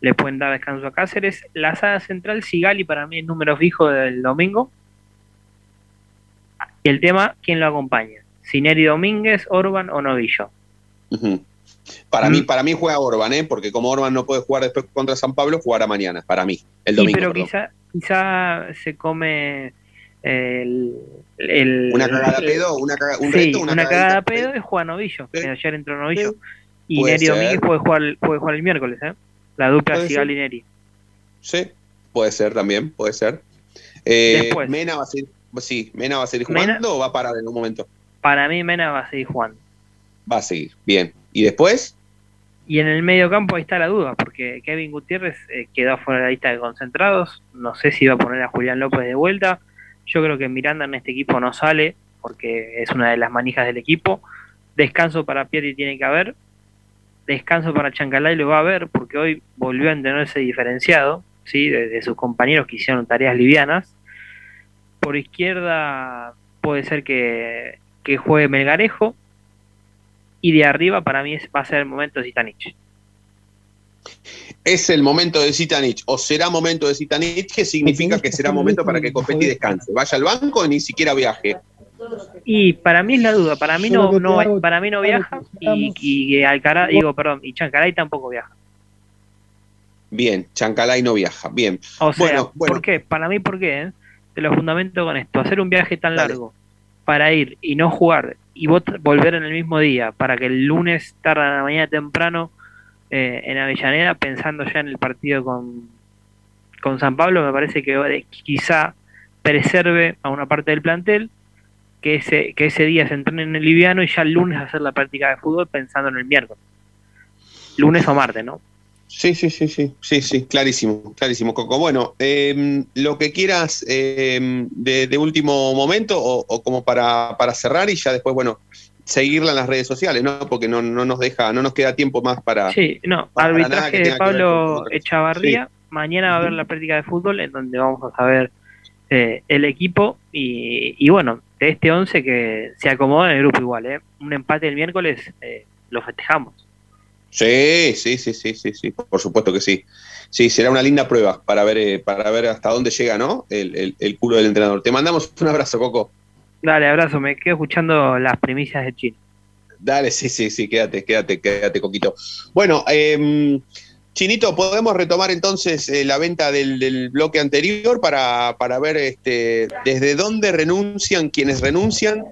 le pueden dar descanso a Cáceres. La sala central, Sigali, para mí es número fijo del domingo. Y el tema, ¿quién lo acompaña? Sineri Domínguez, Orban o Novillo. Para mí, mm. para mí juega Orban, ¿eh? porque como Orban no puede jugar después contra San Pablo, jugará mañana, para mí, el domingo. Sí, pero quizá, quizá se come el, una cagada pedo, una un sí, una, cagada pedo es jugar Novillo, que ayer entró Novillo. Y Neri Domínguez puede jugar, puede jugar el miércoles, ¿eh? La dupla Sigal y Neri. Sí, puede ser también, puede ser. Eh, Mena va a seguir, sí, Mena va a seguir jugando o va a parar en un momento. Para mí Mena va a seguir jugando. Va a seguir, bien. ¿Y después? Y en el medio campo ahí está la duda, porque Kevin Gutiérrez eh, quedó fuera de la lista de concentrados. No sé si va a poner a Julián López de vuelta. Yo creo que Miranda en este equipo no sale, porque es una de las manijas del equipo. Descanso para Pieri tiene que haber. Descanso para Chancalay lo va a haber, porque hoy volvió a entenderse diferenciado, ¿sí? de, sus compañeros que hicieron tareas livianas. Por izquierda puede ser que, que juegue Melgarejo, y de arriba para mí va a ser el momento de Zitanich. Es el momento de Zitanich, o será momento de Zitanich, que significa que será momento para que Copetti descanse. Vaya al banco y ni siquiera viaje. Y para mí es la duda, para mí no, no para mí no viaja y, y Alcaraz, digo, perdón, y Chancalay tampoco viaja. Bien, Chancalay no viaja, bien. O sea, ¿por qué? Para mí, ¿por qué? Eh? Te lo fundamento con esto, hacer un viaje tan largo para ir y no jugar y volver en el mismo día para que el lunes tarde en la mañana temprano eh, en Avellaneda pensando ya en el partido con, con San Pablo me parece que quizá preserve a una parte del plantel que ese, que ese día se entrene en el liviano y ya el lunes hacer la práctica de fútbol pensando en el miércoles. Lunes o martes, ¿no? Sí, sí, sí, sí, sí, sí, clarísimo, clarísimo, Coco. Bueno, em, lo que quieras em, de, último momento o, como para, para, cerrar y ya después, bueno, seguirla en las redes sociales, ¿no? Porque no, no nos deja, no nos queda tiempo más para. Sí, no, arbitraje de Pablo Echavarría. Mañana va a haber la práctica de fútbol en donde vamos a saber eh, el equipo y, y, bueno, de este 11 que se acomoda en el grupo igual, ¿eh? Un empate el miércoles eh, lo festejamos. Sí, sí, sí, sí, sí, sí, por supuesto que sí. Sí, será una linda prueba para ver, eh, para ver hasta dónde llega, ¿no? El, el, culo del entrenador. Te mandamos un abrazo, Coco. Dale, abrazo, me quedo escuchando las primicias de Chile. Dale, sí, sí, sí, quédate, quédate, quédate, Coquito. Bueno, em, Chinito, podemos retomar entonces eh, la venta del, bloque anterior para, ver este, desde dónde renuncian quienes renuncian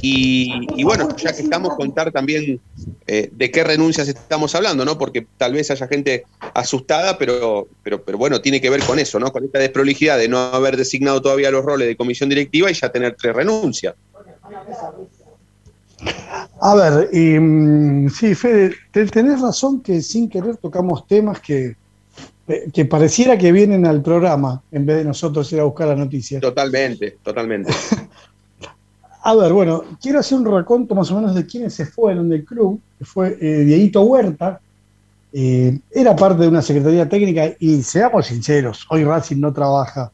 y, bueno, ya que estamos, contar también eh, de qué renuncias estamos hablando, ¿no? Porque tal vez haya gente asustada, pero, pero, pero bueno, tiene que ver con eso, ¿no? Con esta desprolijidad de no haber designado todavía los roles de comisión directiva y ya tener tres renuncias. A ver, mm, sí, Fede, tenés razón que sin querer tocamos temas que, eh, que pareciera que vienen al programa en vez de nosotros ir a buscar la noticia. Totalmente, totalmente. [laughs] a ver, bueno, quiero hacer un raconto más o menos de quiénes se fueron del club, que fue eh, Dieguito Huerta, eh, era parte de una secretaría técnica y seamos sinceros, hoy Racing no trabaja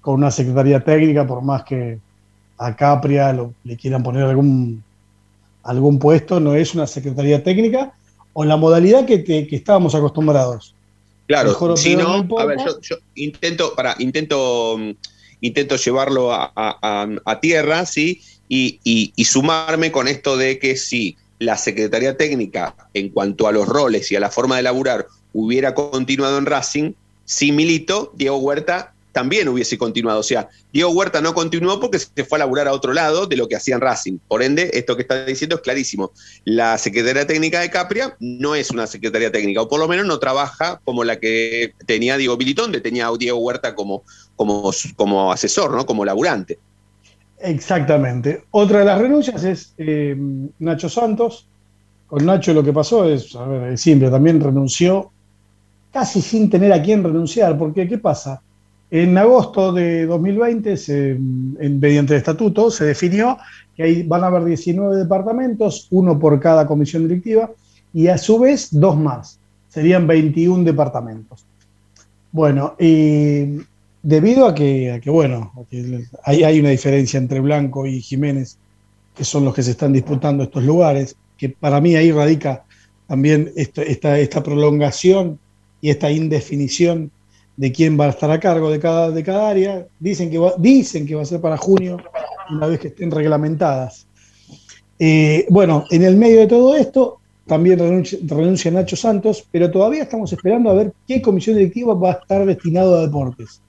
con una secretaría técnica por más que a Capria le quieran poner algún algún puesto, no es una secretaría técnica, o la modalidad que, que estábamos acostumbrados. Claro, si no, a ver, yo, intento, para, intento, intento llevarlo a, tierra, ¿sí? Y, y, sumarme con esto de que si la Secretaría Técnica, en cuanto a los roles y a la forma de laburar, hubiera continuado en Racing, si Milito, Diego Huerta también hubiese continuado. O sea, Diego Huerta no continuó porque se fue a laburar a otro lado de lo que hacían Racing. Por ende, esto que está diciendo es clarísimo. La Secretaría Técnica de Capria no es una Secretaría Técnica, o por lo menos no trabaja como la que tenía Diego Militón, donde tenía a Diego Huerta como, como, como asesor, ¿no? como laburante. Exactamente. Otra de las renuncias es eh, Nacho Santos. Con Nacho lo que pasó es, a ver, es simple, también renunció casi sin tener a quién renunciar, porque ¿qué pasa? En agosto de 2020, mediante el estatuto, se definió que ahí van a haber 19 departamentos, uno por cada comisión directiva, y a su vez dos más. Serían 21 departamentos. Bueno, y debido a que, bueno, hay, una diferencia entre Blanco y Jiménez, que son los que se están disputando estos lugares, que para mí ahí radica también esta, esta prolongación y esta indefinición de quién va a estar a cargo de cada, de cada área. Dicen que, va, dicen que va a ser para junio, una vez que estén reglamentadas. Eh, bueno, en el medio de todo esto, también renuncia, Nacho Santos, pero todavía estamos esperando a ver qué comisión directiva va a estar destinado a deportes.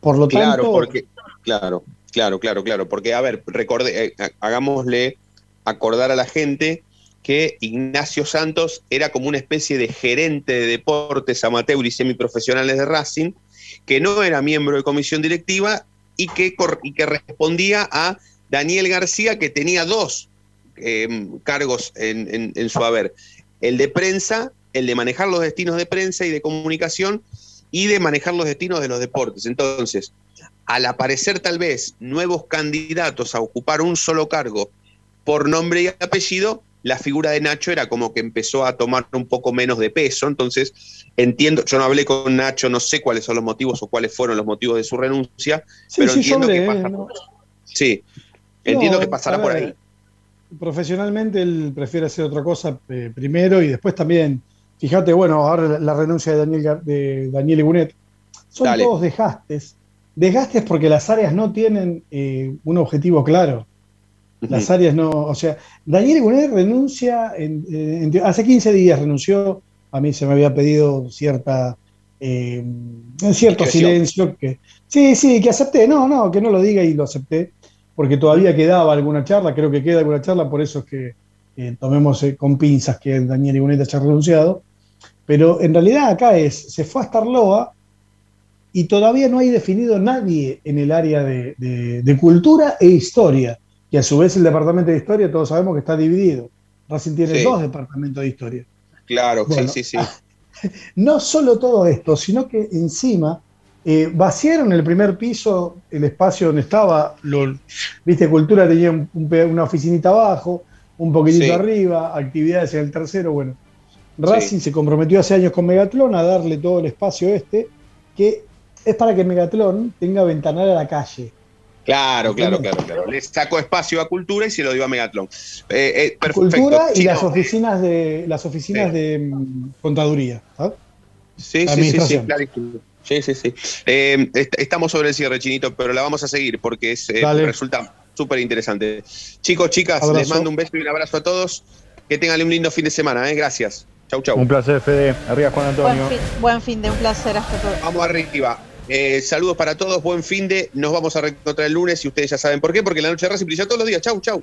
Por lo claro, tanto. Porque, claro, claro, claro, claro. Porque, a ver, recorde, eh, hagámosle acordar a la gente que Ignacio Santos era como una especie de gerente de deportes amateur y semiprofesionales de Racing, que no era miembro de comisión directiva y que, respondía a Daniel García, que tenía dos em, cargos en, en su haber, el de prensa, el de manejar los destinos de prensa y de comunicación y de manejar los destinos de los deportes. Entonces, al aparecer tal vez nuevos candidatos a ocupar un solo cargo por nombre y apellido, la figura de Nacho era como que empezó a tomar un poco menos de peso. Entonces, entiendo, yo no hablé con Nacho, no sé cuáles son los motivos o cuáles fueron los motivos de su renuncia, pero entiendo que pasa Sí, entiendo que pasará por ahí. Profesionalmente él prefiere hacer otra cosa eh, primero y después también, fíjate, bueno, ahora la, renuncia de Daniel, de Daniel Igunet, son todos desgastes. Desgastes porque las áreas no tienen eh, un objetivo claro. Las áreas no, o sea, Daniel Igunet renuncia, en, hace 15 días renunció, a mí se me había pedido cierta, eh, cierto silencio, que sí, sí, que acepté, no, no, que no lo diga y lo acepté, porque todavía quedaba alguna charla, creo que queda alguna charla, por eso es que eh, tomemos eh, con pinzas que Daniel Igunet haya renunciado, pero en realidad acá es, se fue a Starloa y todavía no hay definido nadie en el área de cultura e historia y a su vez el departamento de historia, todos sabemos que está dividido. Racing tiene dos departamentos de historia. Claro, sí, sí, sí. [laughs] No solo todo esto, sino que encima eh, vaciaron el primer piso, el espacio donde estaba, lo, viste, Cultura tenía una oficinita abajo, un poquitito arriba, actividades en el tercero, bueno. Racing se comprometió hace años con Megatlón a darle todo el espacio este, que es para que Megatlón tenga ventanal a la calle. Claro, claro, claro, claro. Le sacó espacio a Cultura y se lo dio a Megatlón. Eh, eh Cultura y las oficinas de las oficinas de mm, contaduría. Sí, sí, sí, sí, Sí, sí, sí. Eh, estamos sobre el cierre, Chinito, pero la vamos a seguir porque es, eh, resulta súper interesante. Chicos, chicas, les mando un beso y un abrazo a todos. Que tengan un lindo fin de semana. ¿eh? Gracias. Chau, chau. Un placer, Fede. Arriba, Juan Antonio. Buen fin, buen fin de un placer hasta todo. Vamos arriba. Eh, saludos para todos, buen fin de. Nos vamos a reencontrar el lunes y ustedes ya saben por qué, porque la noche de Racing brilla todos los días. Chau, chau.